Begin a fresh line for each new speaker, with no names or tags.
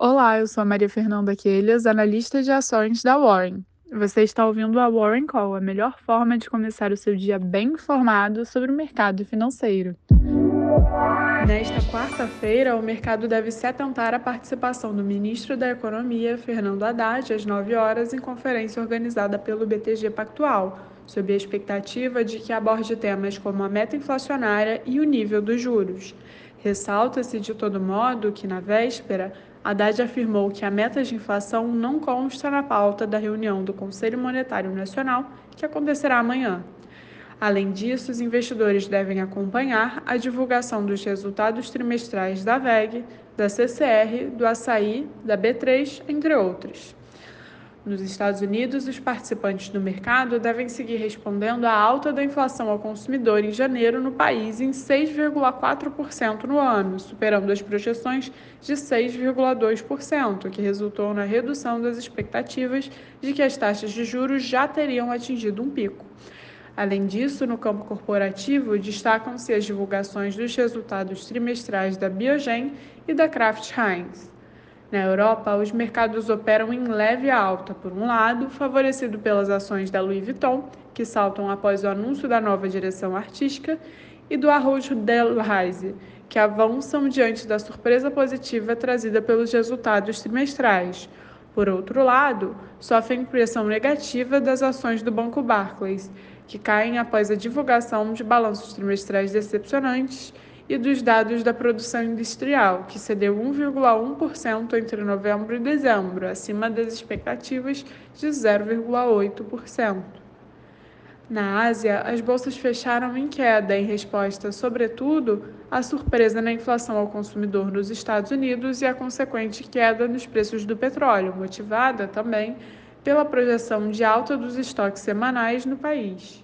Olá, eu sou a Maria Fernanda Quelhas, analista de ações da Warren. Você está ouvindo a Warren Call, a melhor forma de começar o seu dia bem informado sobre o mercado financeiro. Nesta quarta-feira, o mercado deve se atentar à participação do ministro da Economia, Fernando Haddad, às 9 horas, em conferência organizada pelo BTG Pactual, sob a expectativa de que aborde temas como a meta inflacionária e o nível dos juros. Ressalta-se, de todo modo, que na véspera, Haddad afirmou que a meta de inflação não consta na pauta da reunião do Conselho Monetário Nacional, que acontecerá amanhã. Além disso, os investidores devem acompanhar a divulgação dos resultados trimestrais da VEG, da CCR, do Açaí, da B3, entre outros. Nos Estados Unidos, os participantes do mercado devem seguir respondendo à alta da inflação ao consumidor em janeiro no país em 6,4% no ano, superando as projeções de 6,2%, que resultou na redução das expectativas de que as taxas de juros já teriam atingido um pico. Além disso, no campo corporativo, destacam-se as divulgações dos resultados trimestrais da Biogen e da Kraft Heinz. Na Europa, os mercados operam em leve alta, por um lado, favorecido pelas ações da Louis Vuitton, que saltam após o anúncio da nova direção artística, e do Arrojo del Reise, que avançam diante da surpresa positiva trazida pelos resultados trimestrais. Por outro lado, sofrem pressão negativa das ações do Banco Barclays, que caem após a divulgação de balanços trimestrais decepcionantes e dos dados da produção industrial, que cedeu 1,1% entre novembro e dezembro, acima das expectativas de 0,8%. Na Ásia, as bolsas fecharam em queda em resposta, sobretudo, à surpresa na inflação ao consumidor nos Estados Unidos e à consequente queda nos preços do petróleo, motivada também pela projeção de alta dos estoques semanais no país.